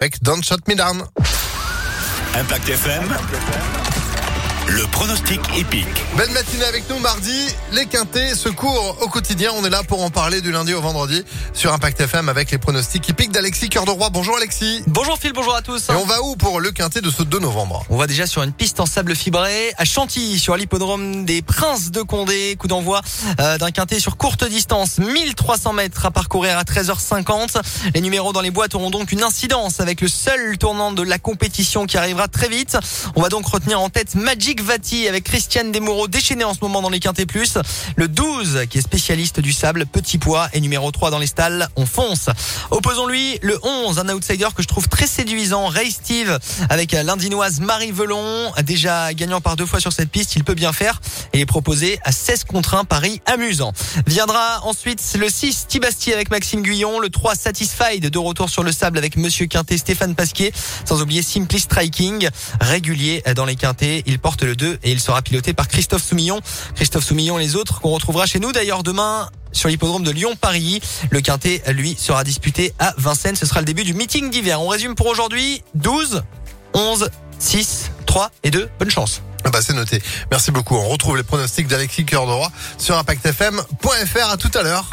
avec Don't Shut Me Down. Impact FM. Le pronostic épique. Belle matinée avec nous mardi. Les quintés se courent au quotidien. On est là pour en parler du lundi au vendredi sur Impact FM avec les pronostics hippiques d'Alexis Cœur de Roi. Bonjour Alexis. Bonjour Phil, bonjour à tous. Et on va où pour le quintet de ce 2 novembre? On va déjà sur une piste en sable fibré à Chantilly, sur l'hippodrome des Princes de Condé. Coup d'envoi euh, d'un quintet sur courte distance, 1300 mètres à parcourir à 13h50. Les numéros dans les boîtes auront donc une incidence avec le seul tournant de la compétition qui arrivera très vite. On va donc retenir en tête Magic Vati avec Christiane Desmoureaux déchaînée en ce moment dans les quintés plus. Le 12 qui est spécialiste du sable, petit poids et numéro 3 dans les stalles. On fonce. Opposons-lui le 11, un outsider que je trouve très séduisant, Ray Steve avec l'indinoise Marie Velon, déjà gagnant par deux fois sur cette piste, il peut bien faire et est proposé à 16 contre 1 Paris amusant. Viendra ensuite le 6 Tibasti avec Maxime Guyon, le 3 Satisfied de retour sur le sable avec Monsieur Quintet Stéphane Pasquier, sans oublier Simply Striking, régulier dans les quintés, il porte le 2 et il sera piloté par Christophe Soumillon. Christophe Soumillon les autres qu'on retrouvera chez nous d'ailleurs demain sur l'hippodrome de Lyon-Paris. Le quintet, lui, sera disputé à Vincennes. Ce sera le début du meeting d'hiver. On résume pour aujourd'hui 12, 11, 6, 3 et 2. Bonne chance. Ah bah c'est noté. Merci beaucoup. On retrouve les pronostics d'Alexis Cœur de Roi sur ImpactFM.fr. À tout à l'heure.